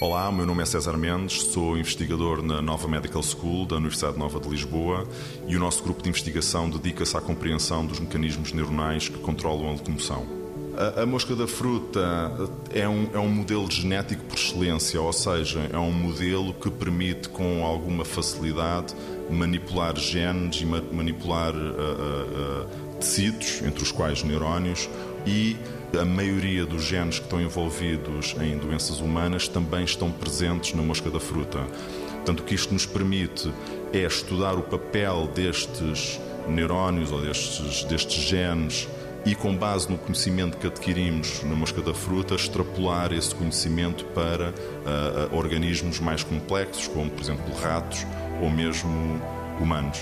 Olá, meu nome é César Mendes, sou investigador na Nova Medical School da Universidade Nova de Lisboa e o nosso grupo de investigação dedica-se à compreensão dos mecanismos neuronais que controlam a locomoção. A, a mosca da fruta é um, é um modelo genético por excelência, ou seja, é um modelo que permite com alguma facilidade manipular genes e manipular uh, uh, uh, tecidos, entre os quais neurónios, e a maioria dos genes que estão envolvidos em doenças humanas também estão presentes na mosca da fruta. Portanto, o que isto nos permite é estudar o papel destes neurónios ou destes, destes genes e, com base no conhecimento que adquirimos na mosca da fruta, extrapolar esse conhecimento para uh, organismos mais complexos, como, por exemplo, ratos ou mesmo humanos.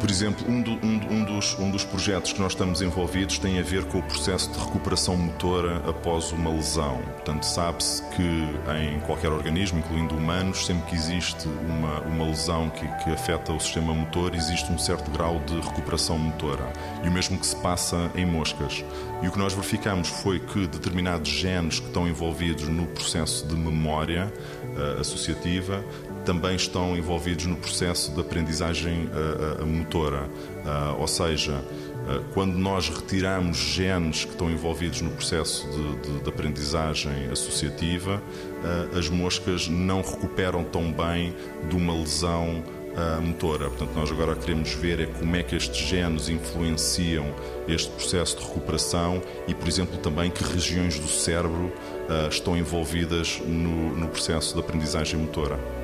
Por exemplo, um, do, um, um, dos, um dos projetos que nós estamos envolvidos tem a ver com o processo de recuperação motora após uma lesão. Portanto, sabe-se que em qualquer organismo, incluindo humanos, sempre que existe uma, uma lesão que, que afeta o sistema motor, existe um certo grau de recuperação motora. E o mesmo que se passa em moscas. E o que nós verificamos foi que determinados genes que estão envolvidos no processo de memória uh, associativa também estão envolvidos no processo de aprendizagem uh, uh, motora. Uh, ou seja, quando nós retiramos genes que estão envolvidos no processo de, de, de aprendizagem associativa, as moscas não recuperam tão bem de uma lesão motora. Portanto, nós agora queremos ver é como é que estes genes influenciam este processo de recuperação e, por exemplo, também que regiões do cérebro estão envolvidas no, no processo de aprendizagem motora.